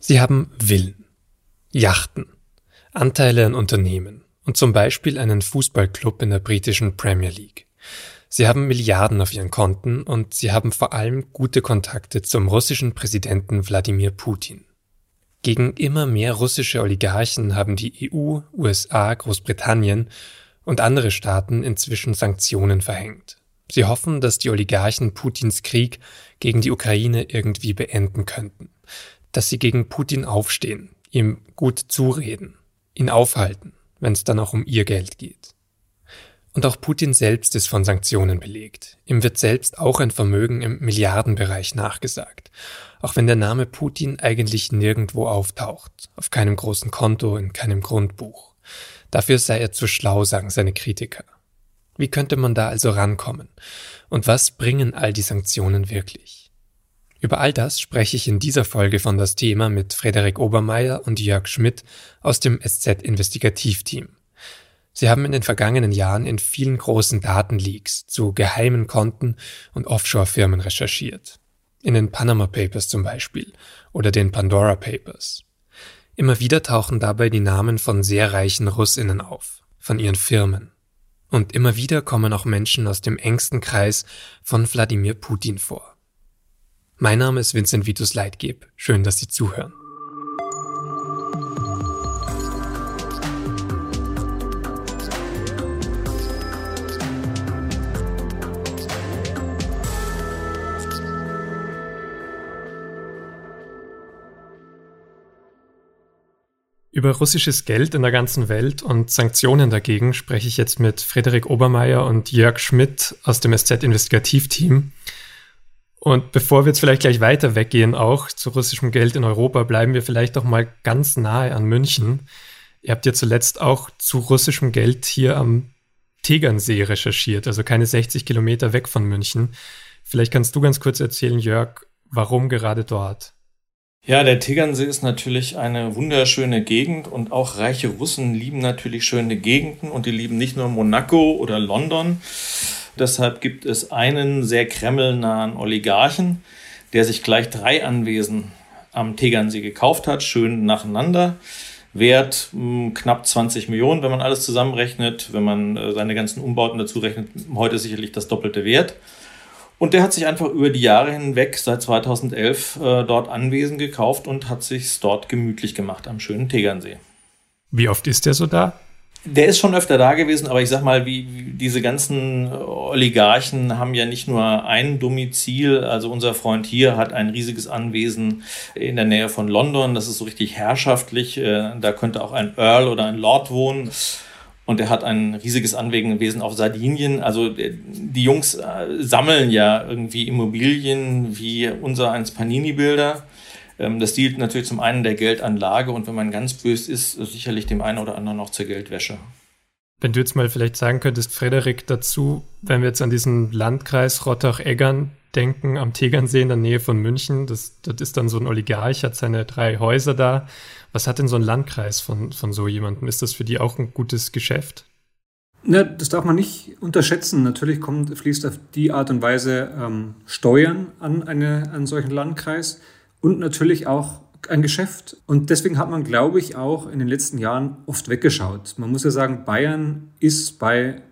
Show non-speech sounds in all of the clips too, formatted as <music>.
Sie haben Villen, Yachten, Anteile an Unternehmen und zum Beispiel einen Fußballclub in der britischen Premier League. Sie haben Milliarden auf ihren Konten und sie haben vor allem gute Kontakte zum russischen Präsidenten Wladimir Putin. Gegen immer mehr russische Oligarchen haben die EU, USA, Großbritannien und andere Staaten inzwischen Sanktionen verhängt. Sie hoffen, dass die Oligarchen Putins Krieg gegen die Ukraine irgendwie beenden könnten, dass sie gegen Putin aufstehen, ihm gut zureden, ihn aufhalten, wenn es dann auch um ihr Geld geht. Und auch Putin selbst ist von Sanktionen belegt. Ihm wird selbst auch ein Vermögen im Milliardenbereich nachgesagt, auch wenn der Name Putin eigentlich nirgendwo auftaucht, auf keinem großen Konto, in keinem Grundbuch. Dafür sei er zu schlau, sagen seine Kritiker. Wie könnte man da also rankommen? Und was bringen all die Sanktionen wirklich? Über all das spreche ich in dieser Folge von das Thema mit Frederik Obermeier und Jörg Schmidt aus dem SZ Investigativteam. Sie haben in den vergangenen Jahren in vielen großen Datenleaks zu geheimen Konten und Offshore-Firmen recherchiert. In den Panama Papers zum Beispiel oder den Pandora Papers. Immer wieder tauchen dabei die Namen von sehr reichen Russinnen auf, von ihren Firmen. Und immer wieder kommen auch Menschen aus dem engsten Kreis von Wladimir Putin vor. Mein Name ist Vincent Vitus Leitgeb. Schön, dass Sie zuhören. Über russisches Geld in der ganzen Welt und Sanktionen dagegen spreche ich jetzt mit Frederik Obermeier und Jörg Schmidt aus dem SZ-Investigativteam. Und bevor wir jetzt vielleicht gleich weiter weggehen, auch zu russischem Geld in Europa, bleiben wir vielleicht doch mal ganz nahe an München. Ihr habt ja zuletzt auch zu russischem Geld hier am Tegernsee recherchiert, also keine 60 Kilometer weg von München. Vielleicht kannst du ganz kurz erzählen, Jörg, warum gerade dort? Ja, der Tegernsee ist natürlich eine wunderschöne Gegend und auch reiche Russen lieben natürlich schöne Gegenden und die lieben nicht nur Monaco oder London. Deshalb gibt es einen sehr kremlnahen Oligarchen, der sich gleich drei Anwesen am Tegernsee gekauft hat, schön nacheinander. Wert mh, hm, knapp 20 Millionen, wenn man alles zusammenrechnet. Wenn man äh, seine ganzen Umbauten dazu rechnet, heute sicherlich das doppelte Wert. Und der hat sich einfach über die Jahre hinweg, seit 2011, äh, dort Anwesen gekauft und hat sich dort gemütlich gemacht am schönen Tegernsee. Wie oft ist der so da? Der ist schon öfter da gewesen, aber ich sag mal, wie, wie diese ganzen Oligarchen haben ja nicht nur ein Domizil. Also unser Freund hier hat ein riesiges Anwesen in der Nähe von London. Das ist so richtig herrschaftlich. Äh, da könnte auch ein Earl oder ein Lord wohnen. Und er hat ein riesiges Anwesenwesen auf Sardinien. Also äh, die Jungs äh, sammeln ja irgendwie Immobilien wie unser eins Panini-Bilder. Ähm, das dient natürlich zum einen der Geldanlage und wenn man ganz böse ist, sicherlich dem einen oder anderen noch zur Geldwäsche. Wenn du jetzt mal vielleicht sagen könntest, Frederik, dazu, wenn wir jetzt an diesen Landkreis Rottach-Eggern denken, am Tegernsee in der Nähe von München, das, das ist dann so ein Oligarch, hat seine drei Häuser da. Was hat denn so ein Landkreis von, von so jemandem? Ist das für die auch ein gutes Geschäft? Ja, das darf man nicht unterschätzen. Natürlich kommt, fließt auf die Art und Weise ähm, Steuern an eine, einen solchen Landkreis und natürlich auch ein Geschäft. Und deswegen hat man, glaube ich, auch in den letzten Jahren oft weggeschaut. Man muss ja sagen, Bayern ist bei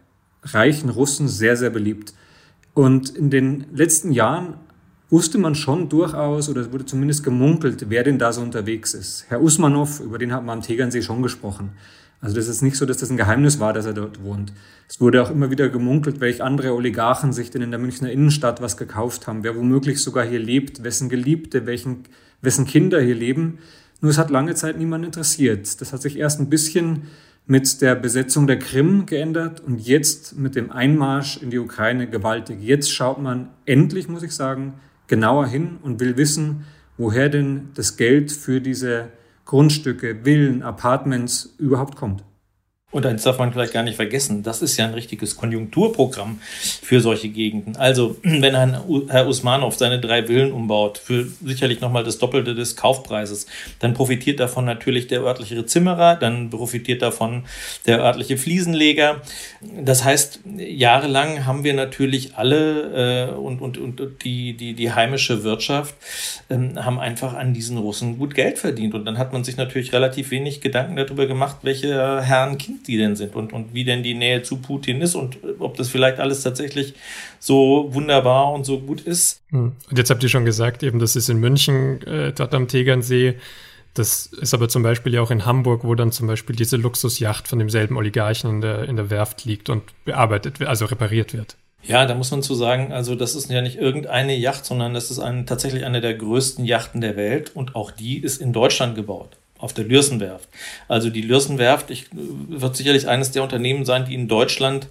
reichen Russen sehr, sehr beliebt. Und in den letzten Jahren wusste man schon durchaus, oder es wurde zumindest gemunkelt, wer denn da so unterwegs ist. Herr Usmanov, über den hat man am Tegernsee schon gesprochen. Also das ist nicht so, dass das ein Geheimnis war, dass er dort wohnt. Es wurde auch immer wieder gemunkelt, welche andere Oligarchen sich denn in der Münchner Innenstadt was gekauft haben, wer womöglich sogar hier lebt, wessen Geliebte, welchen, wessen Kinder hier leben. Nur es hat lange Zeit niemand interessiert. Das hat sich erst ein bisschen mit der Besetzung der Krim geändert und jetzt mit dem Einmarsch in die Ukraine gewaltig. Jetzt schaut man endlich, muss ich sagen, genauer hin und will wissen, woher denn das Geld für diese Grundstücke, Villen, Apartments überhaupt kommt. Und eins darf man vielleicht gar nicht vergessen, das ist ja ein richtiges Konjunkturprogramm für solche Gegenden. Also, <clears throat> wenn ein Herr Usmanov seine drei Villen umbaut, für sicherlich nochmal das Doppelte des Kaufpreises, dann profitiert davon natürlich der örtliche Zimmerer, dann profitiert davon der örtliche Fliesenleger. Das heißt, jahrelang haben wir natürlich alle äh, und, und, und die, die, die heimische Wirtschaft äh, haben einfach an diesen Russen gut Geld verdient. Und dann hat man sich natürlich relativ wenig Gedanken darüber gemacht, welche Herren die denn sind und, und wie denn die Nähe zu Putin ist und ob das vielleicht alles tatsächlich so wunderbar und so gut ist. Hm. Und jetzt habt ihr schon gesagt, eben das ist in München, äh, dort am Tegernsee. Das ist aber zum Beispiel ja auch in Hamburg, wo dann zum Beispiel diese Luxusjacht von demselben Oligarchen in der, in der Werft liegt und bearbeitet, also repariert wird. Ja, da muss man zu sagen, also das ist ja nicht irgendeine Yacht, sondern das ist ein, tatsächlich eine der größten Yachten der Welt und auch die ist in Deutschland gebaut auf der Lürsenwerft. Also die Lürsenwerft ich, wird sicherlich eines der Unternehmen sein, die in Deutschland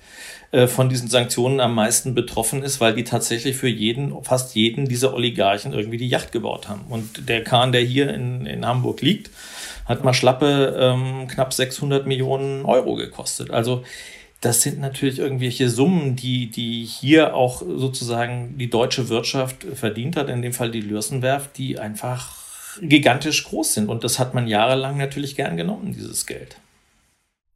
äh, von diesen Sanktionen am meisten betroffen ist, weil die tatsächlich für jeden, fast jeden dieser Oligarchen irgendwie die Yacht gebaut haben. Und der Kahn, der hier in, in Hamburg liegt, hat mal schlappe ähm, knapp 600 Millionen Euro gekostet. Also das sind natürlich irgendwelche Summen, die, die hier auch sozusagen die deutsche Wirtschaft verdient hat, in dem Fall die Lürsenwerft, die einfach gigantisch groß sind. Und das hat man jahrelang natürlich gern genommen, dieses Geld.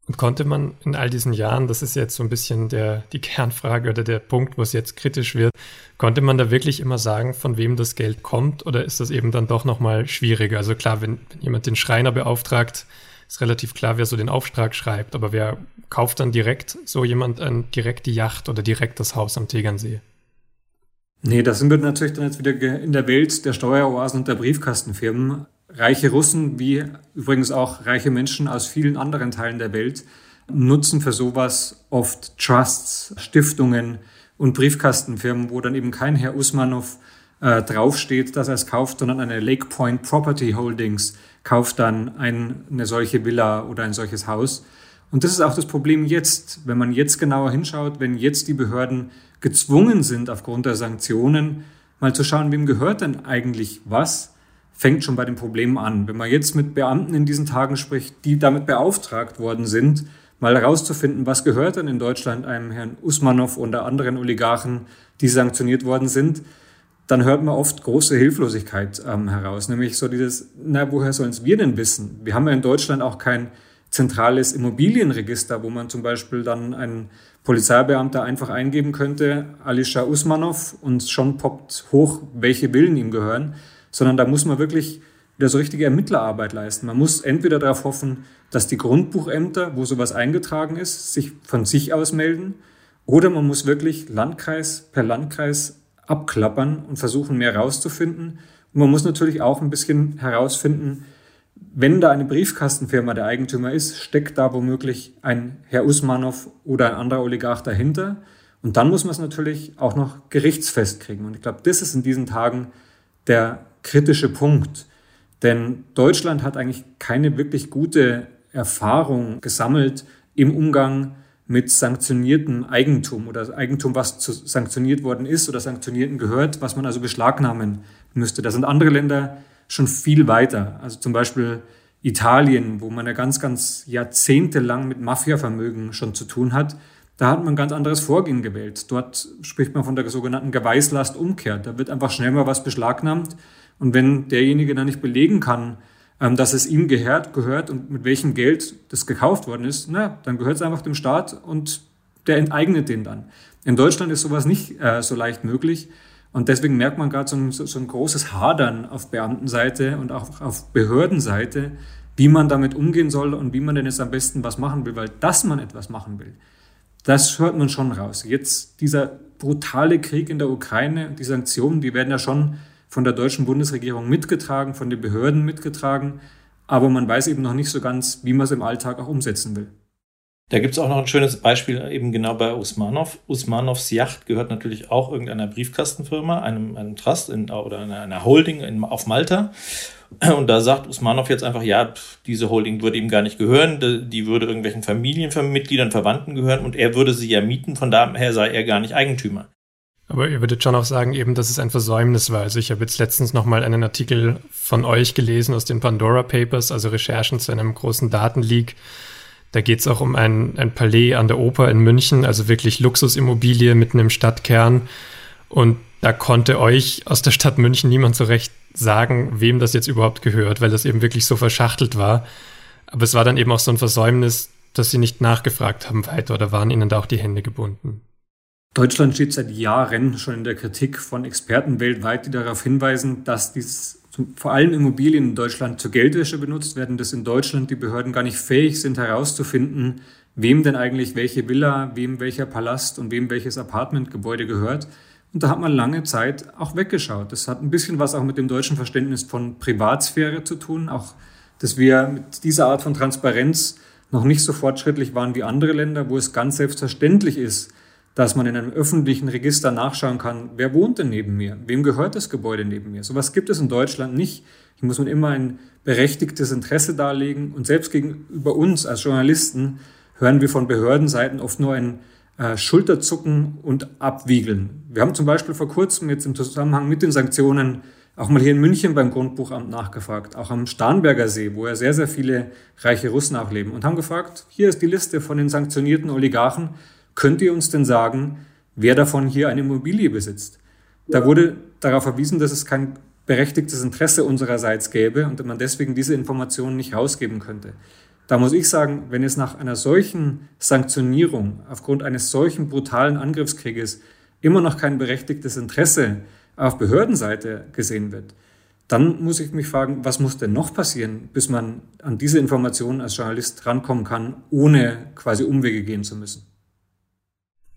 Und konnte man in all diesen Jahren, das ist jetzt so ein bisschen der, die Kernfrage oder der Punkt, wo es jetzt kritisch wird, konnte man da wirklich immer sagen, von wem das Geld kommt oder ist das eben dann doch nochmal schwieriger? Also klar, wenn, wenn jemand den Schreiner beauftragt, ist relativ klar, wer so den Auftrag schreibt, aber wer kauft dann direkt so jemand ein, direkt die Yacht oder direkt das Haus am Tegernsee? Nee, da sind wir natürlich dann jetzt wieder in der Welt der Steueroasen und der Briefkastenfirmen. Reiche Russen, wie übrigens auch reiche Menschen aus vielen anderen Teilen der Welt, nutzen für sowas oft Trusts, Stiftungen und Briefkastenfirmen, wo dann eben kein Herr Usmanov äh, draufsteht, dass er es kauft, sondern eine Lake Point Property Holdings kauft dann ein, eine solche Villa oder ein solches Haus. Und das ist auch das Problem jetzt, wenn man jetzt genauer hinschaut, wenn jetzt die Behörden gezwungen sind, aufgrund der Sanktionen mal zu schauen, wem gehört denn eigentlich was, fängt schon bei den Problemen an. Wenn man jetzt mit Beamten in diesen Tagen spricht, die damit beauftragt worden sind, mal herauszufinden, was gehört denn in Deutschland einem Herrn Usmanov oder anderen Oligarchen, die sanktioniert worden sind, dann hört man oft große Hilflosigkeit ähm, heraus. Nämlich so dieses, na, woher sollen es wir denn wissen? Wir haben ja in Deutschland auch kein zentrales Immobilienregister, wo man zum Beispiel dann einen Polizeibeamter einfach eingeben könnte, Alisha Usmanov, und schon poppt hoch, welche Villen ihm gehören, sondern da muss man wirklich wieder so richtige Ermittlerarbeit leisten. Man muss entweder darauf hoffen, dass die Grundbuchämter, wo sowas eingetragen ist, sich von sich aus melden, oder man muss wirklich Landkreis per Landkreis abklappern und versuchen, mehr herauszufinden. Und man muss natürlich auch ein bisschen herausfinden, wenn da eine Briefkastenfirma der Eigentümer ist, steckt da womöglich ein Herr Usmanov oder ein anderer Oligarch dahinter. Und dann muss man es natürlich auch noch gerichtsfest kriegen. Und ich glaube, das ist in diesen Tagen der kritische Punkt. Denn Deutschland hat eigentlich keine wirklich gute Erfahrung gesammelt im Umgang mit sanktioniertem Eigentum oder Eigentum, was zu sanktioniert worden ist oder sanktionierten gehört, was man also beschlagnahmen müsste. Da sind andere Länder schon viel weiter. Also zum Beispiel Italien, wo man ja ganz, ganz jahrzehntelang mit Mafiavermögen schon zu tun hat. Da hat man ein ganz anderes Vorgehen gewählt. Dort spricht man von der sogenannten Geweislastumkehr. Da wird einfach schnell mal was beschlagnahmt. Und wenn derjenige dann nicht belegen kann, ähm, dass es ihm gehört, gehört und mit welchem Geld das gekauft worden ist, na, dann gehört es einfach dem Staat und der enteignet den dann. In Deutschland ist sowas nicht äh, so leicht möglich. Und deswegen merkt man gerade so ein, so ein großes Hadern auf Beamtenseite und auch auf Behördenseite, wie man damit umgehen soll und wie man denn jetzt am besten was machen will, weil dass man etwas machen will, das hört man schon raus. Jetzt dieser brutale Krieg in der Ukraine, die Sanktionen, die werden ja schon von der deutschen Bundesregierung mitgetragen, von den Behörden mitgetragen, aber man weiß eben noch nicht so ganz, wie man es im Alltag auch umsetzen will. Da gibt es auch noch ein schönes Beispiel eben genau bei Usmanov. Usmanovs Yacht gehört natürlich auch irgendeiner Briefkastenfirma, einem, einem Trust in, oder einer, Holding in, auf Malta. Und da sagt Usmanov jetzt einfach, ja, diese Holding würde ihm gar nicht gehören, die würde irgendwelchen Familienmitgliedern, Verwandten gehören und er würde sie ja mieten, von daher sei er gar nicht Eigentümer. Aber ihr würdet schon auch sagen, eben, dass es ein Versäumnis war. Also ich habe jetzt letztens nochmal einen Artikel von euch gelesen aus den Pandora Papers, also Recherchen zu einem großen Datenleak Da geht es auch um ein, ein Palais an der Oper in München, also wirklich Luxusimmobilie mitten im Stadtkern. Und da konnte euch aus der Stadt München niemand so recht sagen, wem das jetzt überhaupt gehört, weil das eben wirklich so verschachtelt war. Aber es war dann eben auch so ein Versäumnis, dass sie nicht nachgefragt haben weiter oder waren ihnen da auch die Hände gebunden. Deutschland steht seit Jahren schon in der Kritik von Experten weltweit, die darauf hinweisen, dass dies vor allem Immobilien in Deutschland zur Geldwäsche benutzt werden, dass in Deutschland die Behörden gar nicht fähig sind herauszufinden, wem denn eigentlich welche Villa, wem welcher Palast und wem welches Apartmentgebäude gehört. Und da hat man lange Zeit auch weggeschaut. Das hat ein bisschen was auch mit dem deutschen Verständnis von Privatsphäre zu tun, auch dass wir mit dieser Art von Transparenz noch nicht so fortschrittlich waren wie andere Länder, wo es ganz selbstverständlich ist, dass man in einem öffentlichen Register nachschauen kann, wer wohnt denn neben mir? Wem gehört das Gebäude neben mir? Sowas gibt es in Deutschland nicht. Hier muss man immer ein berechtigtes Interesse darlegen. Und selbst gegenüber uns als Journalisten hören wir von Behördenseiten oft nur ein äh, Schulterzucken und Abwiegeln. Wir haben zum Beispiel vor kurzem jetzt im Zusammenhang mit den Sanktionen auch mal hier in München beim Grundbuchamt nachgefragt, auch am Starnberger See, wo ja sehr, sehr viele reiche Russen auch leben, und haben gefragt, hier ist die Liste von den sanktionierten Oligarchen, Könnt ihr uns denn sagen, wer davon hier eine Immobilie besitzt? Da wurde darauf verwiesen, dass es kein berechtigtes Interesse unsererseits gäbe und man deswegen diese Informationen nicht rausgeben könnte. Da muss ich sagen, wenn es nach einer solchen Sanktionierung aufgrund eines solchen brutalen Angriffskrieges immer noch kein berechtigtes Interesse auf Behördenseite gesehen wird, dann muss ich mich fragen, was muss denn noch passieren, bis man an diese Informationen als Journalist rankommen kann, ohne quasi Umwege gehen zu müssen.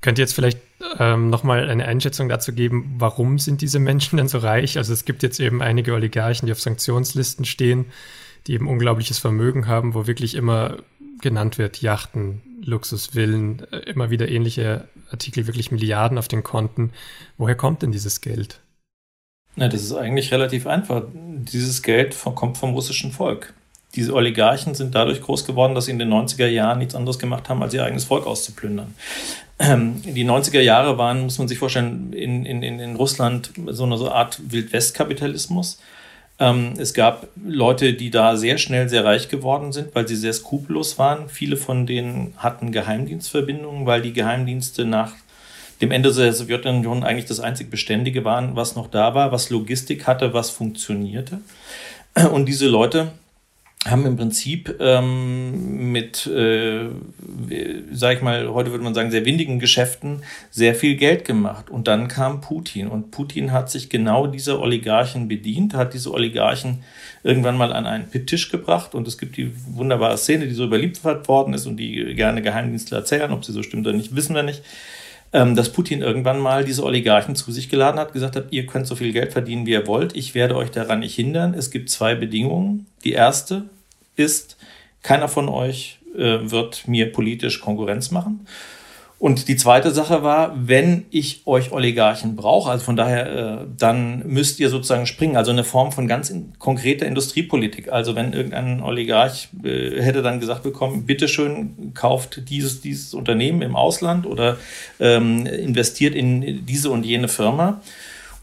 Könnt ihr jetzt vielleicht ähm, nochmal eine Einschätzung dazu geben, warum sind diese Menschen denn so reich? Also es gibt jetzt eben einige Oligarchen, die auf Sanktionslisten stehen, die eben unglaubliches Vermögen haben, wo wirklich immer genannt wird, Yachten, Luxusvillen, äh, immer wieder ähnliche Artikel, wirklich Milliarden auf den Konten. Woher kommt denn dieses Geld? Na, das ist eigentlich relativ einfach. Dieses Geld kommt vom russischen Volk. Diese Oligarchen sind dadurch groß geworden, dass sie in den 90er Jahren nichts anderes gemacht haben, als ihr eigenes Volk auszuplündern. Ähm, die 90er Jahre waren, muss man sich vorstellen, in, in, in Russland so eine so Art Wildwest-Kapitalismus. Ähm, es gab Leute, die da sehr schnell sehr reich geworden sind, weil sie sehr skrupellos waren. Viele von denen hatten Geheimdienstverbindungen, weil die Geheimdienste nach dem Ende der Sowjetunion eigentlich das einzig Beständige waren, was noch da war, was Logistik hatte, was funktionierte. Und diese Leute haben im Prinzip ähm, mit, äh, sag ich mal, heute würde man sagen, sehr windigen Geschäften sehr viel Geld gemacht. Und dann kam Putin. Und Putin hat sich genau dieser Oligarchen bedient, hat diese Oligarchen irgendwann mal an einen Tisch gebracht. Und es gibt die wunderbare Szene, die so überliefert worden ist und die gerne Geheimdienstler erzählen. Ob sie so stimmt oder nicht, wissen wir nicht ähm, dass Putin irgendwann mal diese Oligarchen zu sich geladen hat, gesagt hat, ihr könnt so viel Geld verdienen, wie ihr wollt, ich werde euch daran nicht hindern. Es gibt zwei Bedingungen. Die erste, ist, keiner von euch äh, wird mir politisch Konkurrenz machen. Und die zweite Sache war, wenn ich euch Oligarchen brauche, also von daher, äh, dann müsst ihr sozusagen springen, also eine Form von ganz in, konkreter Industriepolitik. Also wenn irgendein Oligarch äh, hätte dann gesagt bekommen, bitteschön, kauft dieses, dieses Unternehmen im Ausland oder ähm, investiert in diese und jene Firma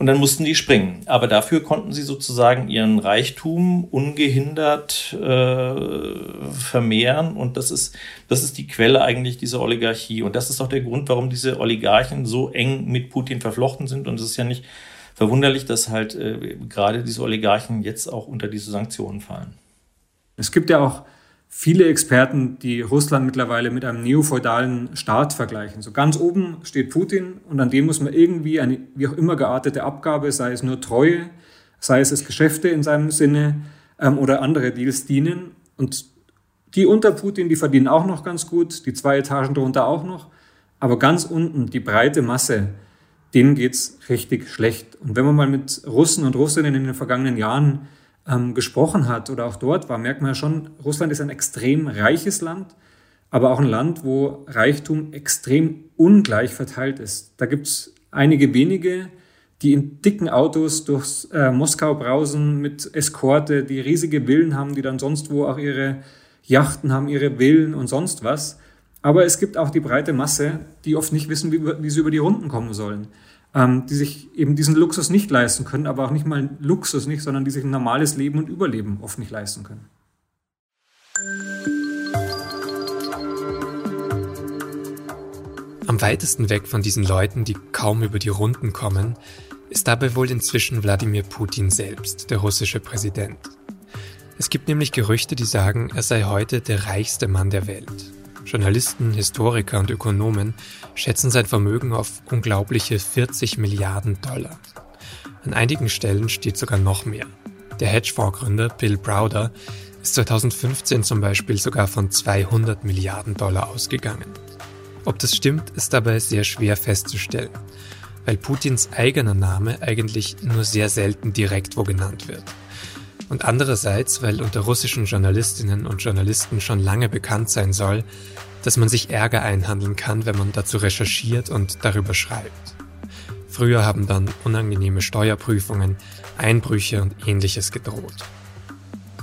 und dann mussten die springen. Aber dafür konnten sie sozusagen ihren Reichtum ungehindert äh, vermehren. Und das ist, das ist die Quelle eigentlich dieser Oligarchie. Und das ist auch der Grund, warum diese Oligarchen so eng mit Putin verflochten sind. Und es ist ja nicht verwunderlich, dass halt äh, gerade diese Oligarchen jetzt auch unter diese Sanktionen fallen. Es gibt ja auch viele Experten, die Russland mittlerweile mit einem neofeudalen Staat vergleichen. So ganz oben steht Putin und an dem muss man irgendwie eine wie auch immer geartete Abgabe, sei es nur Treue, sei es es Geschäfte in seinem Sinne ähm, oder andere Deals dienen. Und die unter Putin, die verdienen auch noch ganz gut, die zwei Etagen darunter auch noch. Aber ganz unten, die breite Masse, denen geht's richtig schlecht. Und wenn man mal mit Russen und Russinnen in den vergangenen Jahren ähm, gesprochen hat oder auch dort war, merkt man ja schon, Russland ist ein extrem reiches Land, aber auch ein Land, wo Reichtum extrem ungleich verteilt ist. Da gibt es einige wenige, die in dicken Autos durch äh, Moskau brausen mit Eskorte, die riesige Villen haben, die dann sonst wo auch ihre Yachten haben, ihre Villen und sonst was. Aber es gibt auch die breite Masse, die oft nicht wissen, wie, wie sie über die Runden kommen sollen ähm, die sich eben diesen Luxus nicht leisten können, aber auch nicht mal Luxus nicht, sondern die sich ein normales Leben und Überleben oft nicht leisten können. Am weitesten weg von diesen Leuten, die kaum über die Runden kommen, ist dabei wohl inzwischen Wladimir Putin selbst, der russische Präsident. Es gibt nämlich Gerüchte, die sagen, er sei heute der reichste Mann der Welt. Journalisten, Historiker und Ökonomen schätzen sein Vermögen auf unglaubliche 40 Milliarden Dollar. An einigen Stellen steht sogar noch mehr. Der Hedgefondsgründer Bill Browder ist 2015 zum Beispiel sogar von 200 Milliarden Dollar ausgegangen. Ob das stimmt, ist dabei sehr schwer festzustellen, weil Putins eigener Name eigentlich nur sehr selten direkt wo genannt wird. Und andererseits, weil unter russischen Journalistinnen und Journalisten schon lange bekannt sein soll, dass man sich Ärger einhandeln kann, wenn man dazu recherchiert und darüber schreibt. Früher haben dann unangenehme Steuerprüfungen, Einbrüche und ähnliches gedroht.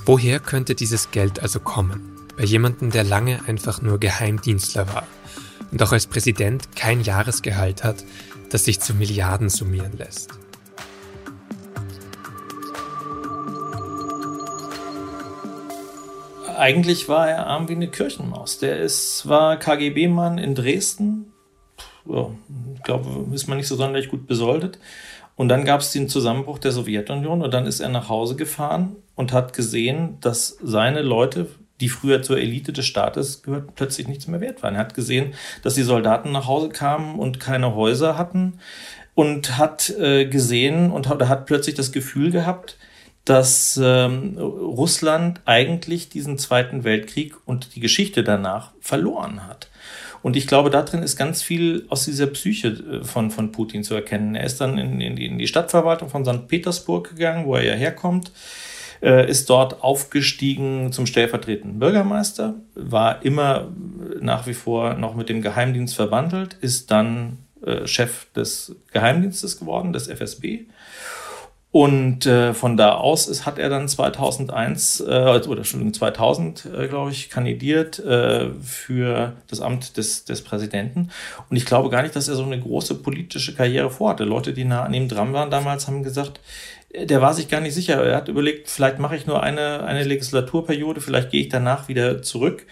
Woher könnte dieses Geld also kommen? Bei jemandem, der lange einfach nur Geheimdienstler war und auch als Präsident kein Jahresgehalt hat, das sich zu Milliarden summieren lässt. Eigentlich war er arm wie eine Kirchenmaus. Der ist, war KGB-Mann in Dresden. Ja, ich glaube, ist man nicht so sonderlich gut besoldet. Und dann gab es den Zusammenbruch der Sowjetunion und dann ist er nach Hause gefahren und hat gesehen, dass seine Leute, die früher zur Elite des Staates gehörten, plötzlich nichts mehr wert waren. Er hat gesehen, dass die Soldaten nach Hause kamen und keine Häuser hatten und hat äh, gesehen und hat, hat plötzlich das Gefühl gehabt, dass ähm, Russland eigentlich diesen Zweiten Weltkrieg und die Geschichte danach verloren hat. Und ich glaube, da drin ist ganz viel aus dieser Psyche äh, von, von Putin zu erkennen. Er ist dann in, in, die, in die Stadtverwaltung von St. Petersburg gegangen, wo er ja herkommt, äh, ist dort aufgestiegen zum stellvertretenden Bürgermeister, war immer nach wie vor noch mit dem Geheimdienst verbandelt, ist dann äh, Chef des Geheimdienstes geworden, des FSB und äh, von da aus ist, hat er dann 2001 äh, oder Entschuldigung 2000 äh, glaube ich kandidiert äh, für das Amt des, des Präsidenten. Und ich glaube gar nicht, dass er so eine große politische Karriere vorhatte. Leute, die nah an ihm dran waren damals, haben gesagt, äh, der war sich gar nicht sicher. Er hat überlegt, vielleicht mache ich nur eine eine Legislaturperiode, vielleicht gehe ich danach wieder zurück.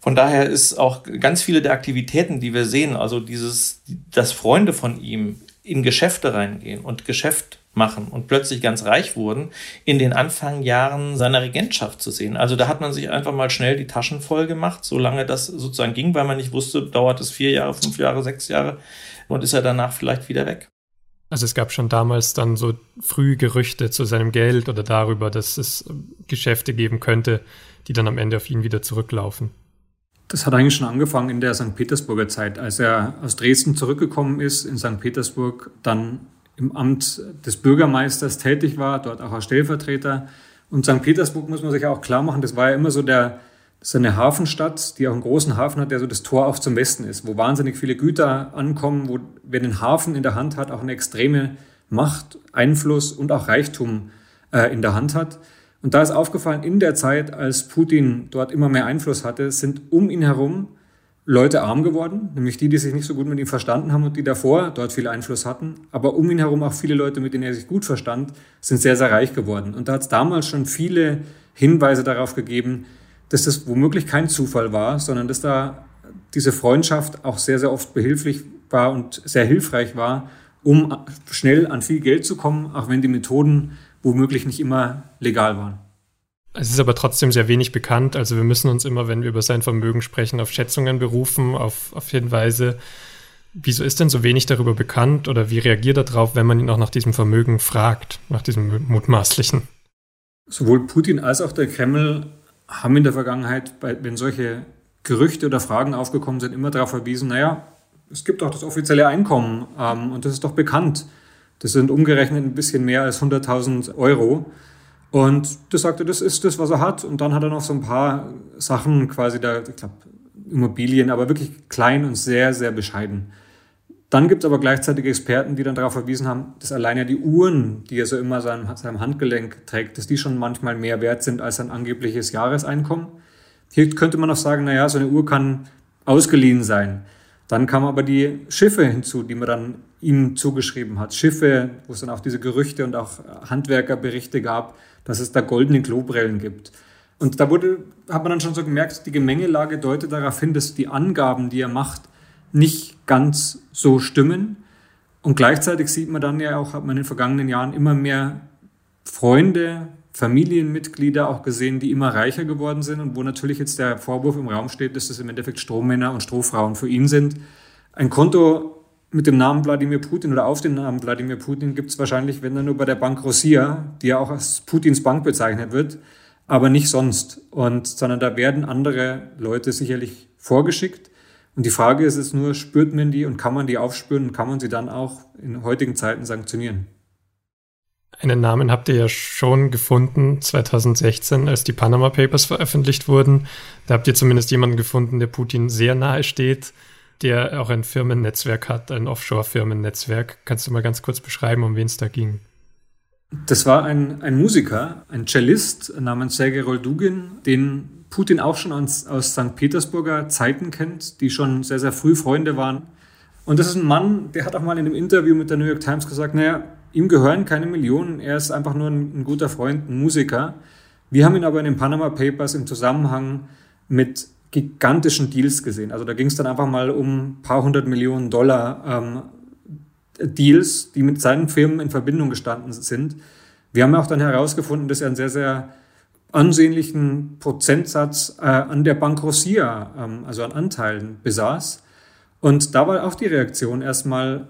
Von daher ist auch ganz viele der Aktivitäten, die wir sehen, also dieses, dass Freunde von ihm in Geschäfte reingehen und Geschäft machen und plötzlich ganz reich wurden, in den Anfangjahren seiner Regentschaft zu sehen. Also da hat man sich einfach mal schnell die Taschen voll gemacht, solange das sozusagen ging, weil man nicht wusste, dauert es vier Jahre, fünf Jahre, sechs Jahre und ist er danach vielleicht wieder weg. Also es gab schon damals dann so früh Gerüchte zu seinem Geld oder darüber, dass es Geschäfte geben könnte, die dann am Ende auf ihn wieder zurücklaufen. Das hat eigentlich schon angefangen in der St. Petersburger Zeit, als er aus Dresden zurückgekommen ist in St. Petersburg, dann im Amt des Bürgermeisters tätig war, dort auch als Stellvertreter. Und St. Petersburg muss man sich auch klar machen, das war ja immer so der, so eine Hafenstadt, die auch einen großen Hafen hat, der so das Tor auch zum Westen ist, wo wahnsinnig viele Güter ankommen, wo wer den Hafen in der Hand hat, auch eine extreme Macht, Einfluss und auch Reichtum äh, in der Hand hat. Und da ist aufgefallen, in der Zeit, als Putin dort immer mehr Einfluss hatte, sind um ihn herum Leute arm geworden, nämlich die, die sich nicht so gut mit ihm verstanden haben und die davor dort viel Einfluss hatten. Aber um ihn herum auch viele Leute, mit denen er sich gut verstand, sind sehr, sehr reich geworden. Und da hat es damals schon viele Hinweise darauf gegeben, dass das womöglich kein Zufall war, sondern dass da diese Freundschaft auch sehr, sehr oft behilflich war und sehr hilfreich war, um schnell an viel Geld zu kommen, auch wenn die Methoden womöglich nicht immer legal waren. Es ist aber trotzdem sehr wenig bekannt. Also wir müssen uns immer, wenn wir über sein Vermögen sprechen, auf Schätzungen berufen, auf, auf Hinweise. Wieso ist denn so wenig darüber bekannt oder wie reagiert er darauf, wenn man ihn auch nach diesem Vermögen fragt, nach diesem mutmaßlichen? Sowohl Putin als auch der Kreml haben in der Vergangenheit, wenn solche Gerüchte oder Fragen aufgekommen sind, immer darauf verwiesen, naja, es gibt doch das offizielle Einkommen ähm, und das ist doch bekannt. Das sind umgerechnet ein bisschen mehr als 100.000 Euro. Und das sagte, das ist das, was er hat. Und dann hat er noch so ein paar Sachen quasi da, ich glaube, Immobilien, aber wirklich klein und sehr, sehr bescheiden. Dann gibt es aber gleichzeitig Experten, die dann darauf verwiesen haben, dass alleine die Uhren, die er so immer seinem, seinem Handgelenk trägt, dass die schon manchmal mehr wert sind als sein angebliches Jahreseinkommen. Hier könnte man auch sagen, naja, so eine Uhr kann ausgeliehen sein. Dann kamen aber die Schiffe hinzu, die man dann ihm zugeschrieben hat. Schiffe, wo es dann auch diese Gerüchte und auch Handwerkerberichte gab, dass es da goldene Klobrillen gibt. Und da wurde, hat man dann schon so gemerkt, die Gemengelage deutet darauf hin, dass die Angaben, die er macht, nicht ganz so stimmen. Und gleichzeitig sieht man dann ja auch, hat man in den vergangenen Jahren immer mehr Freunde, Familienmitglieder auch gesehen, die immer reicher geworden sind und wo natürlich jetzt der Vorwurf im Raum steht, dass das im Endeffekt Strohmänner und Strohfrauen für ihn sind. Ein Konto mit dem Namen Wladimir Putin oder auf den Namen Wladimir Putin gibt es wahrscheinlich, wenn dann nur bei der Bank Rosia, die ja auch als Putins Bank bezeichnet wird, aber nicht sonst. Und, sondern da werden andere Leute sicherlich vorgeschickt. Und die Frage ist es nur, spürt man die und kann man die aufspüren und kann man sie dann auch in heutigen Zeiten sanktionieren? Einen Namen habt ihr ja schon gefunden 2016, als die Panama Papers veröffentlicht wurden. Da habt ihr zumindest jemanden gefunden, der Putin sehr nahe steht, der auch ein Firmennetzwerk hat, ein Offshore-Firmennetzwerk. Kannst du mal ganz kurz beschreiben, um wen es da ging? Das war ein, ein Musiker, ein Cellist namens Sergei Roldugin, den Putin auch schon aus, aus St. Petersburger Zeiten kennt, die schon sehr, sehr früh Freunde waren. Und das ist ein Mann, der hat auch mal in einem Interview mit der New York Times gesagt, naja, ihm gehören keine Millionen, er ist einfach nur ein, ein guter Freund, ein Musiker. Wir haben ihn aber in den Panama Papers im Zusammenhang mit gigantischen Deals gesehen. Also da ging es dann einfach mal um ein paar hundert Millionen Dollar ähm, Deals, die mit seinen Firmen in Verbindung gestanden sind. Wir haben auch dann herausgefunden, dass er einen sehr, sehr ansehnlichen Prozentsatz äh, an der Bank ähm, also an Anteilen, besaß. Und da war auch die Reaktion erstmal,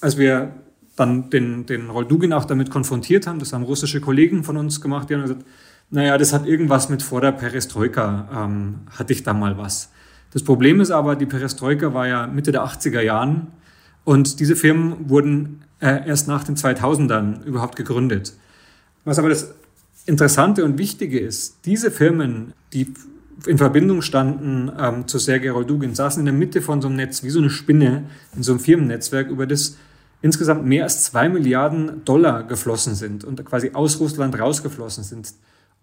als wir dann den, den Roldugin auch damit konfrontiert haben, das haben russische Kollegen von uns gemacht, die haben gesagt, naja, das hat irgendwas mit vor der Perestroika, ähm, hatte ich da mal was. Das Problem ist aber, die Perestroika war ja Mitte der 80er Jahren und diese Firmen wurden äh, erst nach den 2000ern überhaupt gegründet. Was aber das Interessante und Wichtige ist, diese Firmen, die in Verbindung standen ähm, zu Sergei Roldugin, saßen in der Mitte von so einem Netz, wie so eine Spinne, in so einem Firmennetzwerk, über das insgesamt mehr als zwei Milliarden Dollar geflossen sind und quasi aus Russland rausgeflossen sind.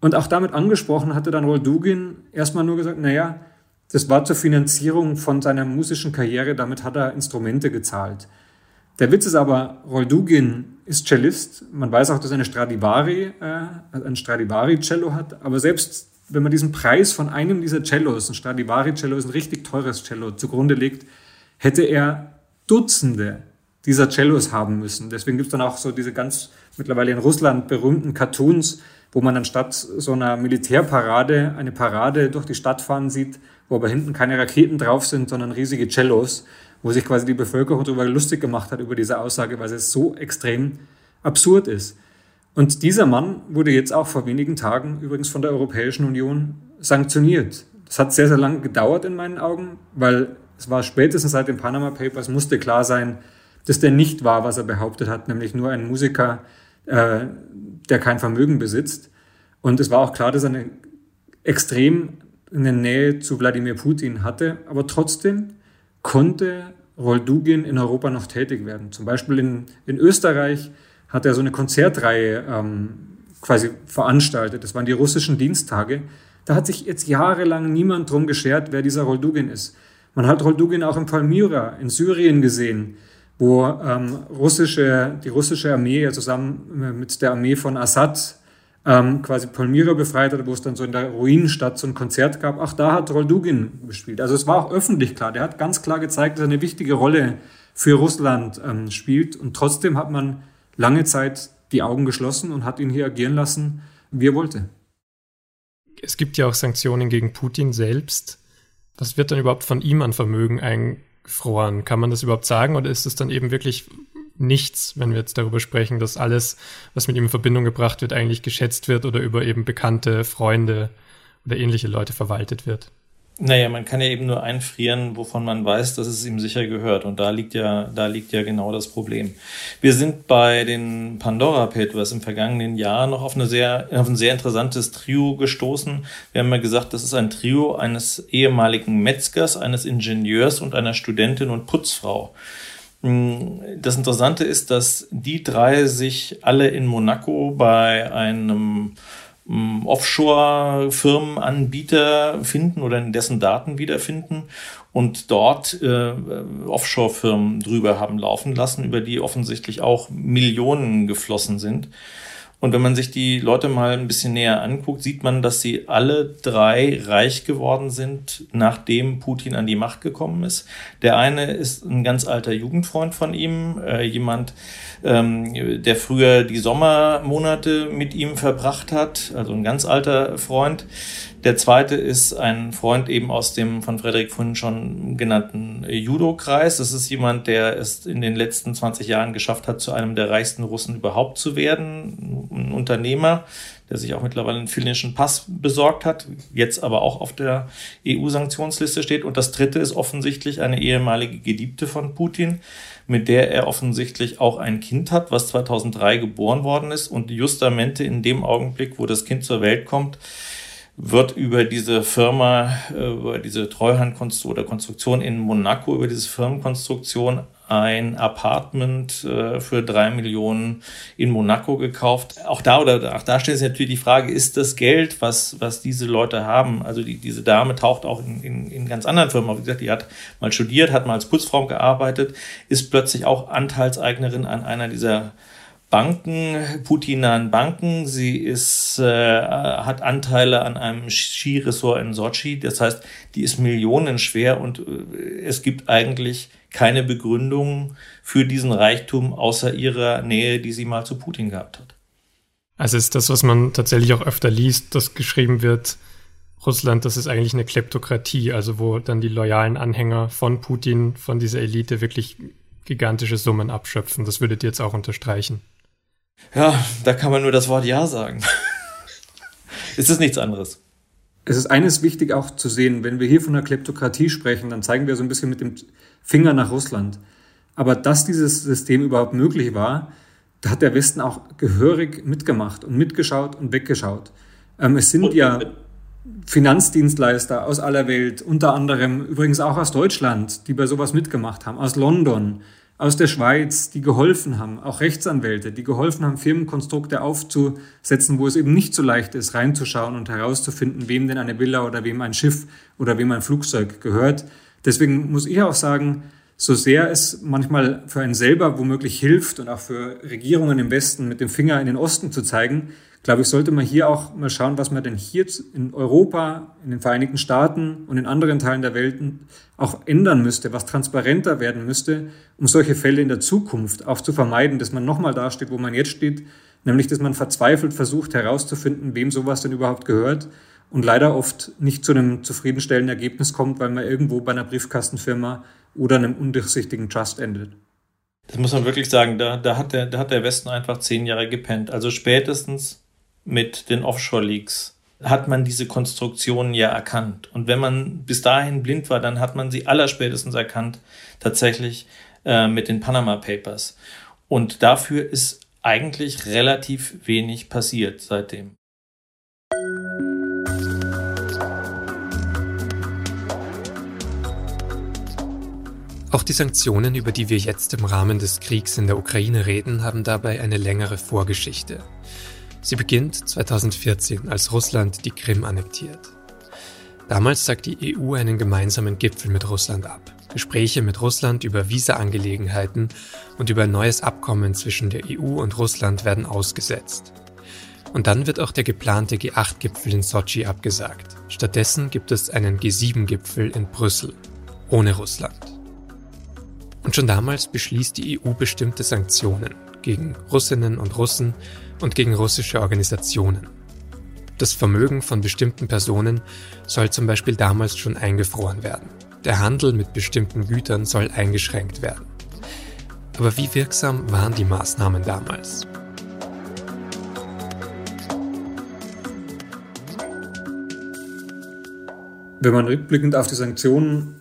Und auch damit angesprochen hatte dann Roldugin erstmal nur gesagt, naja, das war zur Finanzierung von seiner musischen Karriere, damit hat er Instrumente gezahlt. Der Witz ist aber, Roldugin ist Cellist. Man weiß auch, dass er eine Stradivari, äh, ein Stradivari-Cello hat. Aber selbst wenn man diesen Preis von einem dieser Cellos, ein Stradivari-Cello ist ein richtig teures Cello, zugrunde legt, hätte er Dutzende dieser Cellos haben müssen. Deswegen gibt es dann auch so diese ganz mittlerweile in Russland berühmten Cartoons, wo man anstatt so einer Militärparade eine Parade durch die Stadt fahren sieht, wo aber hinten keine Raketen drauf sind, sondern riesige Cellos, wo sich quasi die Bevölkerung darüber lustig gemacht hat über diese Aussage, weil es so extrem absurd ist. Und dieser Mann wurde jetzt auch vor wenigen Tagen übrigens von der Europäischen Union sanktioniert. Das hat sehr, sehr lange gedauert in meinen Augen, weil es war spätestens seit den Panama Papers musste klar sein, dass der nicht war, was er behauptet hat, nämlich nur ein Musiker, äh, der kein Vermögen besitzt. Und es war auch klar, dass er eine extrem eine Nähe zu Wladimir Putin hatte, aber trotzdem konnte Roldugin in Europa noch tätig werden. Zum Beispiel in, in Österreich hat er so eine Konzertreihe ähm, quasi veranstaltet. Das waren die russischen Diensttage. Da hat sich jetzt jahrelang niemand drum geschert, wer dieser Roldugin ist. Man hat Roldugin auch in Palmyra in Syrien gesehen, wo ähm, russische, die russische Armee ja zusammen mit der Armee von Assad ähm, quasi Palmyra befreit hat, wo es dann so in der Ruinenstadt so ein Konzert gab. Ach, da hat Roldugin gespielt. Also es war auch öffentlich klar. Der hat ganz klar gezeigt, dass er eine wichtige Rolle für Russland ähm, spielt. Und trotzdem hat man lange Zeit die Augen geschlossen und hat ihn hier agieren lassen, wie er wollte. Es gibt ja auch Sanktionen gegen Putin selbst. Was wird dann überhaupt von ihm an Vermögen eingefroren? Kann man das überhaupt sagen oder ist es dann eben wirklich nichts, wenn wir jetzt darüber sprechen, dass alles, was mit ihm in Verbindung gebracht wird, eigentlich geschätzt wird oder über eben bekannte Freunde oder ähnliche Leute verwaltet wird. Naja, man kann ja eben nur einfrieren, wovon man weiß, dass es ihm sicher gehört. Und da liegt ja, da liegt ja genau das Problem. Wir sind bei den Pandora Papers im vergangenen Jahr noch auf eine sehr, auf ein sehr interessantes Trio gestoßen. Wir haben ja gesagt, das ist ein Trio eines ehemaligen Metzgers, eines Ingenieurs und einer Studentin und Putzfrau. Hm, das Interessante ist, dass die drei sich alle in Monaco bei einem Offshore-Firmenanbieter finden oder in dessen Daten wiederfinden und dort äh, Offshore-Firmen drüber haben laufen lassen, über die offensichtlich auch Millionen geflossen sind. Und wenn man sich die Leute mal ein bisschen näher anguckt, sieht man, dass sie alle drei reich geworden sind, nachdem Putin an die Macht gekommen ist. Der eine ist ein ganz alter Jugendfreund von ihm, äh, jemand, ähm, der früher die Sommermonate mit ihm verbracht hat, also ein ganz alter Freund. Der zweite ist ein Freund eben aus dem von Frederik vorhin schon genannten Judo-Kreis. Das ist jemand, der es in den letzten 20 Jahren geschafft hat, zu einem der reichsten Russen überhaupt zu werden. Ein Unternehmer, der sich auch mittlerweile einen finnischen Pass besorgt hat, jetzt aber auch auf der EU-Sanktionsliste steht. Und das dritte ist offensichtlich eine ehemalige Geliebte von Putin, mit der er offensichtlich auch ein Kind hat, was 2003 geboren worden ist. Und justamente in dem Augenblick, wo das Kind zur Welt kommt, wird über diese Firma, äh, über diese Treuhandkonstruktion oder Konstruktion in Monaco, über diese Firmenkonstruktion ein Apartment äh, für drei Millionen in Monaco gekauft. Auch da oder auch da stellt sich natürlich die Frage, ist das Geld, was, was diese Leute haben? Also die, diese Dame taucht auch in, in, in ganz anderen Firmen auf. Wie gesagt, die hat mal studiert, hat mal als Putzfrau gearbeitet, ist plötzlich auch Anteilseignerin an einer dieser Banken, putinahen Banken. Sie ist, äh, hat Anteile an einem Skiresort in Sochi. Das heißt, die ist millionenschwer und äh, es gibt eigentlich keine Begründung für diesen Reichtum außer ihrer Nähe, die sie mal zu Putin gehabt hat. Also ist das, was man tatsächlich auch öfter liest, dass geschrieben wird, Russland, das ist eigentlich eine Kleptokratie, also wo dann die loyalen Anhänger von Putin, von dieser Elite wirklich gigantische Summen abschöpfen. Das würdet ihr jetzt auch unterstreichen. Ja, da kann man nur das Wort Ja sagen. <laughs> es ist nichts anderes. Es ist eines wichtig auch zu sehen, wenn wir hier von der Kleptokratie sprechen, dann zeigen wir so ein bisschen mit dem Finger nach Russland. Aber dass dieses System überhaupt möglich war, da hat der Westen auch gehörig mitgemacht und mitgeschaut und weggeschaut. Ähm, es sind ja Finanzdienstleister aus aller Welt, unter anderem übrigens auch aus Deutschland, die bei sowas mitgemacht haben, aus London, aus der Schweiz, die geholfen haben, auch Rechtsanwälte, die geholfen haben, Firmenkonstrukte aufzusetzen, wo es eben nicht so leicht ist, reinzuschauen und herauszufinden, wem denn eine Villa oder wem ein Schiff oder wem ein Flugzeug gehört. Deswegen muss ich auch sagen, so sehr es manchmal für einen selber womöglich hilft und auch für Regierungen im Westen mit dem Finger in den Osten zu zeigen, glaube ich, sollte man hier auch mal schauen, was man denn hier in Europa, in den Vereinigten Staaten und in anderen Teilen der Welt auch ändern müsste, was transparenter werden müsste, um solche Fälle in der Zukunft auch zu vermeiden, dass man nochmal dasteht, wo man jetzt steht, nämlich dass man verzweifelt versucht herauszufinden, wem sowas denn überhaupt gehört und leider oft nicht zu einem zufriedenstellenden Ergebnis kommt, weil man irgendwo bei einer Briefkastenfirma oder einem undurchsichtigen Trust endet. Das muss man wirklich sagen, da, da, hat der, da hat der Westen einfach zehn Jahre gepennt. Also spätestens mit den Offshore-Leaks hat man diese Konstruktionen ja erkannt. Und wenn man bis dahin blind war, dann hat man sie allerspätestens erkannt, tatsächlich äh, mit den Panama Papers. Und dafür ist eigentlich relativ wenig passiert seitdem. Auch die Sanktionen, über die wir jetzt im Rahmen des Kriegs in der Ukraine reden, haben dabei eine längere Vorgeschichte. Sie beginnt 2014, als Russland die Krim annektiert. Damals sagt die EU einen gemeinsamen Gipfel mit Russland ab. Gespräche mit Russland über Visa-Angelegenheiten und über ein neues Abkommen zwischen der EU und Russland werden ausgesetzt. Und dann wird auch der geplante G8-Gipfel in Sochi abgesagt. Stattdessen gibt es einen G7-Gipfel in Brüssel, ohne Russland. Und schon damals beschließt die EU bestimmte Sanktionen gegen Russinnen und Russen, und gegen russische Organisationen. Das Vermögen von bestimmten Personen soll zum Beispiel damals schon eingefroren werden. Der Handel mit bestimmten Gütern soll eingeschränkt werden. Aber wie wirksam waren die Maßnahmen damals? Wenn man rückblickend auf die Sanktionen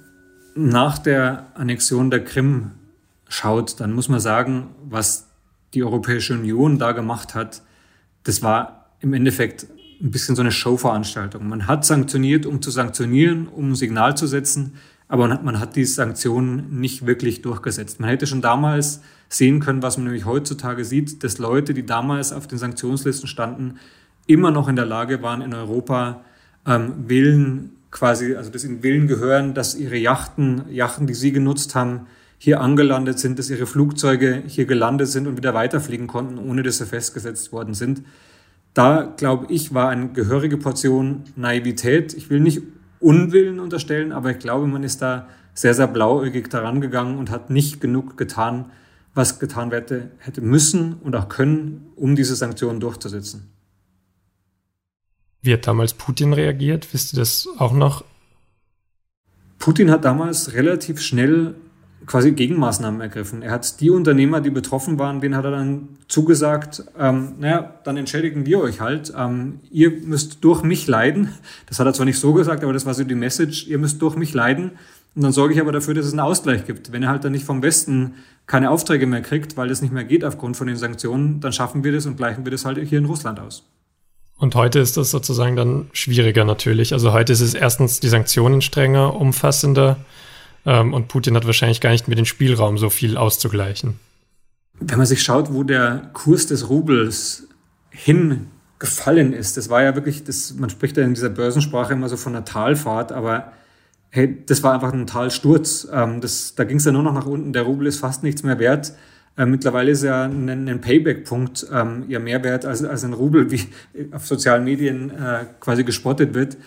nach der Annexion der Krim schaut, dann muss man sagen, was die Europäische Union da gemacht hat, das war im Endeffekt ein bisschen so eine Showveranstaltung. Man hat sanktioniert, um zu sanktionieren, um ein Signal zu setzen, aber man hat die Sanktionen nicht wirklich durchgesetzt. Man hätte schon damals sehen können, was man nämlich heutzutage sieht, dass Leute, die damals auf den Sanktionslisten standen, immer noch in der Lage waren, in Europa ähm, Willen quasi, also dass ihnen Willen gehören, dass ihre Yachten, Yachten, die sie genutzt haben, hier angelandet sind, dass ihre Flugzeuge hier gelandet sind und wieder weiterfliegen konnten, ohne dass sie festgesetzt worden sind. Da, glaube ich, war eine gehörige Portion Naivität. Ich will nicht Unwillen unterstellen, aber ich glaube, man ist da sehr, sehr blauäugig daran gegangen und hat nicht genug getan, was getan hätte, hätte müssen und auch können, um diese Sanktionen durchzusetzen. Wie hat damals Putin reagiert? Wisst ihr das auch noch? Putin hat damals relativ schnell quasi Gegenmaßnahmen ergriffen. Er hat die Unternehmer, die betroffen waren, denen hat er dann zugesagt, ähm, naja, dann entschädigen wir euch halt. Ähm, ihr müsst durch mich leiden. Das hat er zwar nicht so gesagt, aber das war so die Message, ihr müsst durch mich leiden. Und dann sorge ich aber dafür, dass es einen Ausgleich gibt. Wenn er halt dann nicht vom Westen keine Aufträge mehr kriegt, weil das nicht mehr geht aufgrund von den Sanktionen, dann schaffen wir das und gleichen wir das halt hier in Russland aus. Und heute ist das sozusagen dann schwieriger natürlich. Also heute ist es erstens die Sanktionen strenger, umfassender ähm, und Putin hat wahrscheinlich gar nicht mehr den Spielraum, so viel auszugleichen. Wenn man sich schaut, wo der Kurs des Rubels hingefallen ist, das war ja wirklich, das, man spricht ja in dieser Börsensprache immer so von einer Talfahrt, aber hey, das war einfach ein Talsturz. Ähm, das, da ging es ja nur noch nach unten. Der Rubel ist fast nichts mehr wert. Äh, mittlerweile ist ja ein, ein Payback-Punkt ähm, ja mehr wert als, als ein Rubel, wie auf sozialen Medien äh, quasi gespottet wird.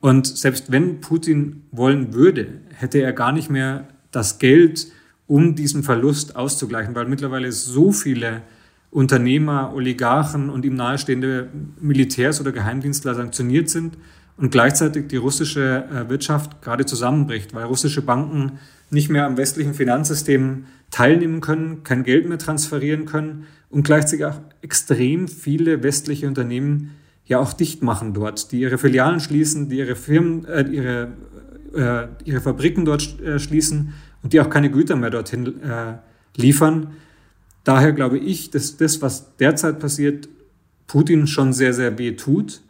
Und selbst wenn Putin wollen würde, hätte er gar nicht mehr das Geld, um diesen Verlust auszugleichen, weil mittlerweile so viele Unternehmer, Oligarchen und ihm nahestehende Militärs oder Geheimdienstler sanktioniert sind und gleichzeitig die russische äh, Wirtschaft gerade zusammenbricht, weil russische Banken nicht mehr am westlichen Finanzsystem teilnehmen können, kein Geld mehr transferieren können und gleichzeitig auch extrem viele westliche Unternehmen ja auch dicht machen dort, die ihre Filialen schließen, die ihre Firmen, äh, ihre, äh, ihre Fabriken dort äh, schließen und die auch keine Güter mehr dorthin äh, liefern. Daher glaube ich, dass das, was derzeit passiert, Putin schon sehr, sehr weh tut.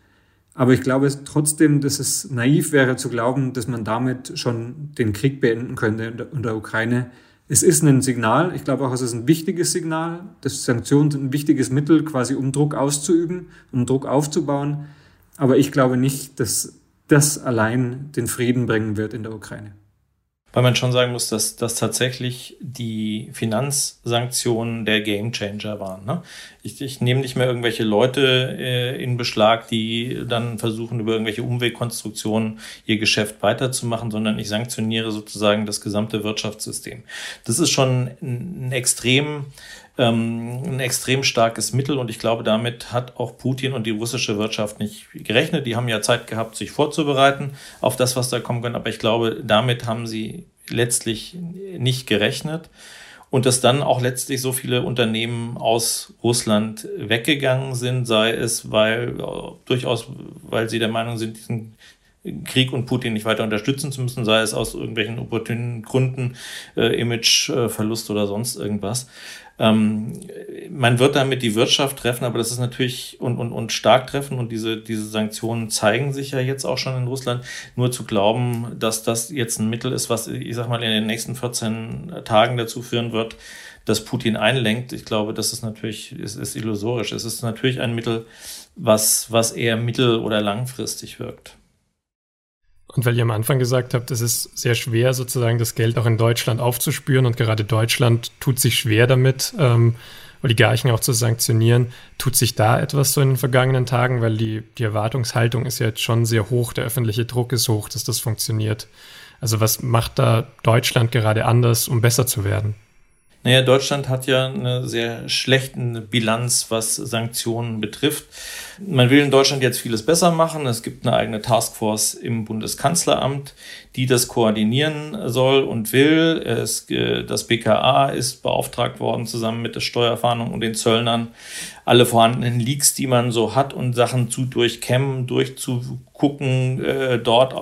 Aber ich glaube trotzdem, dass es naiv wäre zu glauben, dass man damit schon den Krieg beenden könnte in der Ukraine. Es ist ein Signal, ich glaube auch, es ist ein wichtiges Signal, dass Sanktionen sind ein wichtiges Mittel, quasi um Druck auszuüben, um Druck aufzubauen. Aber ich glaube nicht, dass das allein den Frieden bringen wird in der Ukraine. Weil man schon sagen muss, dass, dass tatsächlich die Finanzsanktionen der Gamechanger waren. Ne? Ich, ich nehme nicht mehr irgendwelche Leute äh, in Beschlag, die dann versuchen, über irgendwelche Umwegkonstruktionen ihr Geschäft weiterzumachen, sondern ich sanktioniere sozusagen das gesamte Wirtschaftssystem. Das ist schon ein extrem ähm, ein extrem starkes Mittel und ich glaube, damit hat auch Putin und die russische Wirtschaft nicht gerechnet. Die haben ja Zeit gehabt, sich vorzubereiten auf das, was da kommen kann, aber ich glaube, damit haben sie letztlich nicht gerechnet und dass dann auch letztlich so viele Unternehmen aus Russland weggegangen sind, sei es weil durchaus, weil sie der Meinung sind, diesen Krieg und Putin nicht weiter unterstützen zu müssen, sei es aus irgendwelchen opportunen Gründen, äh, Imageverlust oder sonst irgendwas. Ähm, man wird damit die Wirtschaft treffen, aber das ist natürlich und, und, und stark treffen und diese, diese Sanktionen zeigen sich ja jetzt auch schon in Russland. Nur zu glauben, dass das jetzt ein Mittel ist, was ich sag mal in den nächsten 14 Tagen dazu führen wird, dass Putin einlenkt, ich glaube, das ist natürlich, ist, ist illusorisch. Es ist natürlich ein Mittel, was, was eher mittel- oder langfristig wirkt. Und weil ihr am Anfang gesagt habt, es ist sehr schwer, sozusagen das Geld auch in Deutschland aufzuspüren und gerade Deutschland tut sich schwer damit, ähm, Oligarchen auch zu sanktionieren. Tut sich da etwas so in den vergangenen Tagen, weil die, die Erwartungshaltung ist ja jetzt schon sehr hoch, der öffentliche Druck ist hoch, dass das funktioniert. Also was macht da Deutschland gerade anders, um besser zu werden? Naja, Deutschland hat ja eine sehr schlechte Bilanz, was Sanktionen betrifft. Man will in Deutschland jetzt vieles besser machen. Es gibt eine eigene Taskforce im Bundeskanzleramt, die das koordinieren soll und will. Es, äh, das BKA ist beauftragt worden, zusammen mit der Steuerfahndung und den Zöllnern alle vorhandenen Leaks, die man so hat und Sachen zu durchkämmen, durchzugucken, äh, dort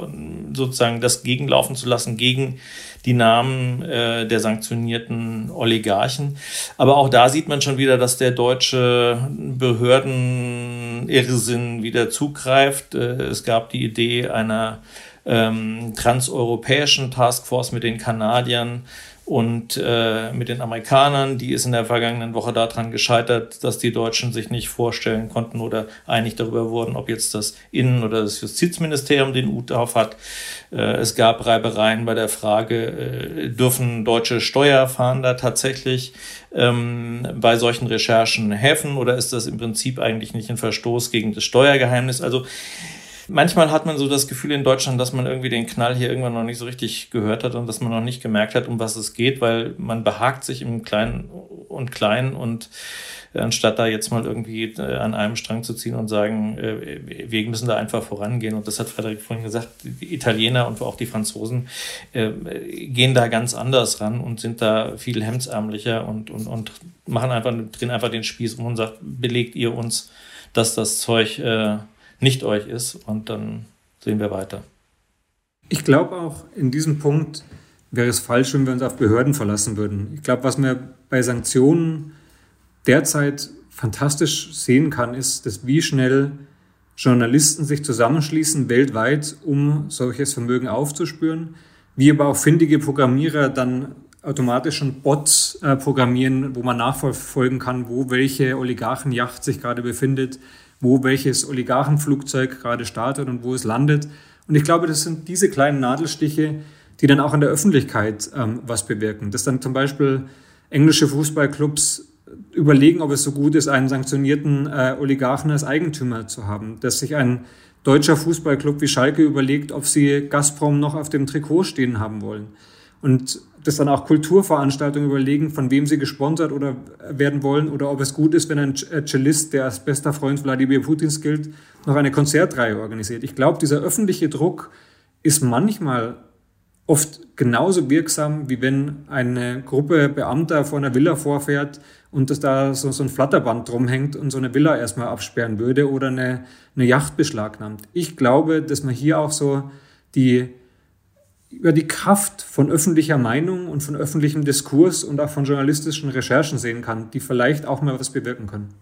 sozusagen das gegenlaufen zu lassen gegen die Namen äh, der sanktionierten Oligarchen. Aber auch da sieht man schon wieder, dass der deutsche Behördenirrsinn wieder zugreift. Äh, es gab die Idee einer ähm, transeuropäischen Taskforce mit den Kanadiern, Und äh, mit den Amerikanern, die ist in der vergangenen Woche daran gescheitert, dass die Deutschen sich nicht vorstellen konnten oder einig darüber wurden, ob jetzt das Innen- oder das Justizministerium den Hut auf hat. Äh, es gab Reibereien bei der Frage, äh, dürfen deutsche Steuerfahnder tatsächlich ähm, bei solchen Recherchen helfen oder ist das im Prinzip eigentlich nicht ein Verstoß gegen das Steuergeheimnis? Also Manchmal hat man so das Gefühl in Deutschland, dass man irgendwie den Knall hier irgendwann noch nicht so richtig gehört hat und dass man noch nicht gemerkt hat, um was es geht, weil man behagt sich im Kleinen und Kleinen und äh, anstatt da jetzt mal irgendwie äh, an einem Strang zu ziehen und sagen, äh, wir müssen da einfach vorangehen. Und das hat Frederik vorhin gesagt, die Italiener und auch die Franzosen gehen da ganz anders ran und sind da viel hemdsärmlicher und, und, und machen einfach, drehen einfach den Spieß um und sagt, belegt ihr uns, dass das Zeug nicht euch ist und dann sehen wir weiter. Ich glaube auch, in diesem Punkt wäre es falsch, wenn wir uns auf Behörden verlassen würden. Ich glaube, was man bei Sanktionen derzeit fantastisch sehen kann, ist, dass wie schnell Journalisten sich zusammenschließen weltweit, um solches Vermögen aufzuspüren, wie aber auch findige Programmierer dann automatisch schon Bots äh, programmieren, wo man nachverfolgen kann, wo welche Oligarchenjacht sich gerade befindet, wo welches Oligarchenflugzeug gerade startet und wo es landet. Und ich glaube, das sind diese kleinen Nadelstiche, die dann auch in der Öffentlichkeit ähm, was bewirken. Dass dann zum Beispiel englische Fußballclubs überlegen, ob es so gut ist, einen sanktionierten äh, Oligarchen als Eigentümer zu haben. Dass sich ein deutscher Fußballclub wie Schalke überlegt, ob sie Gazprom noch auf dem Trikot stehen haben wollen. Und dass dann auch Kulturveranstaltungen überlegen, von wem sie gesponsert oder werden wollen oder ob es gut ist, wenn ein äh, Cellist, der als bester Freund Wladimir Putins gilt, noch eine Konzertreihe organisiert. Ich glaube, dieser öffentliche Druck ist manchmal oft genauso wirksam, wie wenn eine Gruppe Beamter vor einer Villa vorfährt und dass da so, so ein Flatterband drum hängt und so eine Villa erstmal absperren würde oder eine, eine Yacht beschlagnahmt. Ich glaube, dass man hier auch so die über die Kraft von öffentlicher Meinung und von öffentlichem Diskurs und auch von journalistischen Recherchen sehen kann, die vielleicht auch mal was bewirken können.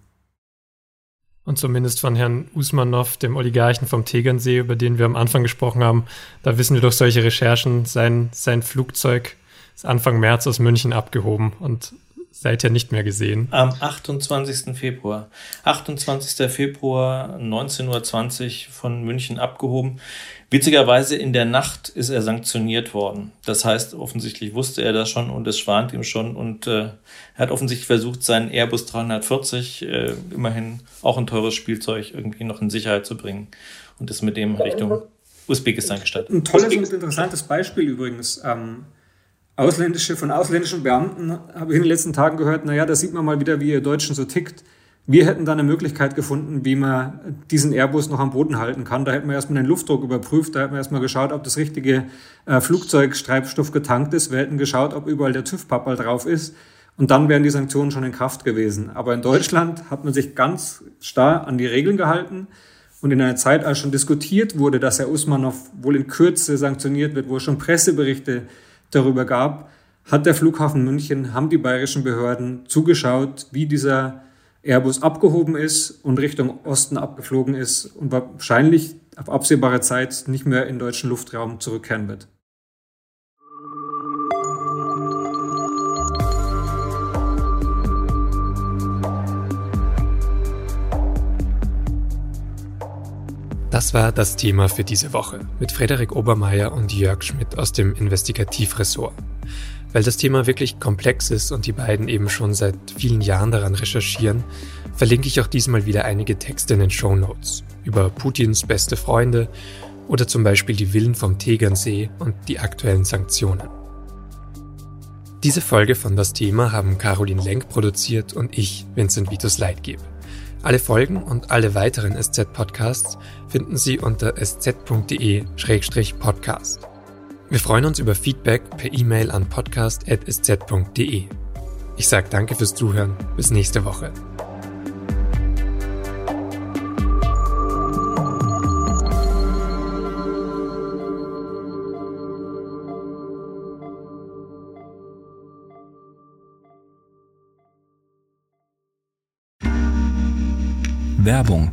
Und zumindest von Herrn Usmanov, dem Oligarchen vom Tegernsee, über den wir am Anfang gesprochen haben, da wissen wir durch solche Recherchen, sein, sein Flugzeug ist Anfang März aus München abgehoben und seither nicht mehr gesehen. Am 28. Februar. 28. Februar 19.20 Uhr von München abgehoben. Witzigerweise in der Nacht ist er sanktioniert worden. Das heißt, offensichtlich wusste er das schon und es schwant ihm schon und äh, er hat offensichtlich versucht, seinen Airbus 340, äh, immerhin auch ein teures Spielzeug, irgendwie noch in Sicherheit zu bringen und ist mit dem Richtung Usbekistan gestartet. Ein tolles und interessantes Beispiel übrigens. Ähm, ausländische, von ausländischen Beamten habe ich in den letzten Tagen gehört, naja, da sieht man mal wieder, wie ihr Deutschen so tickt. Wir hätten da eine Möglichkeit gefunden, wie man diesen Airbus noch am Boden halten kann. Da hätten wir erstmal den Luftdruck überprüft, da hätten wir erstmal geschaut, ob das richtige äh, Flugzeugstreibstoff getankt ist. Wir hätten geschaut, ob überall der TÜV-Pappel drauf ist. Und dann wären die Sanktionen schon in Kraft gewesen. Aber in Deutschland hat man sich ganz starr an die Regeln gehalten. Und in einer Zeit, als schon diskutiert wurde, dass Herr Usmanov wohl in Kürze sanktioniert wird, wo es schon Presseberichte darüber gab, hat der Flughafen München, haben die bayerischen Behörden zugeschaut, wie dieser Airbus abgehoben ist und Richtung Osten abgeflogen ist und wahrscheinlich auf absehbare Zeit nicht mehr in deutschen Luftraum zurückkehren wird. Das war das Thema für diese Woche mit Frederik Obermeier und Jörg Schmidt aus dem Investigativressort. Weil das Thema wirklich komplex ist und die beiden eben schon seit vielen Jahren daran recherchieren, verlinke ich auch diesmal wieder einige Texte in den Show Notes über Putins beste Freunde oder zum Beispiel die Villen vom Tegernsee und die aktuellen Sanktionen. Diese Folge von Das Thema haben Caroline Lenk produziert und ich, Vincent Vitus Leitgeb. Alle Folgen und alle weiteren SZ-Podcasts finden Sie unter sz.de-podcast. Wir freuen uns über Feedback per E-Mail an podcast.sz.de. Ich sage danke fürs Zuhören. Bis nächste Woche. Werbung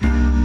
Thank you.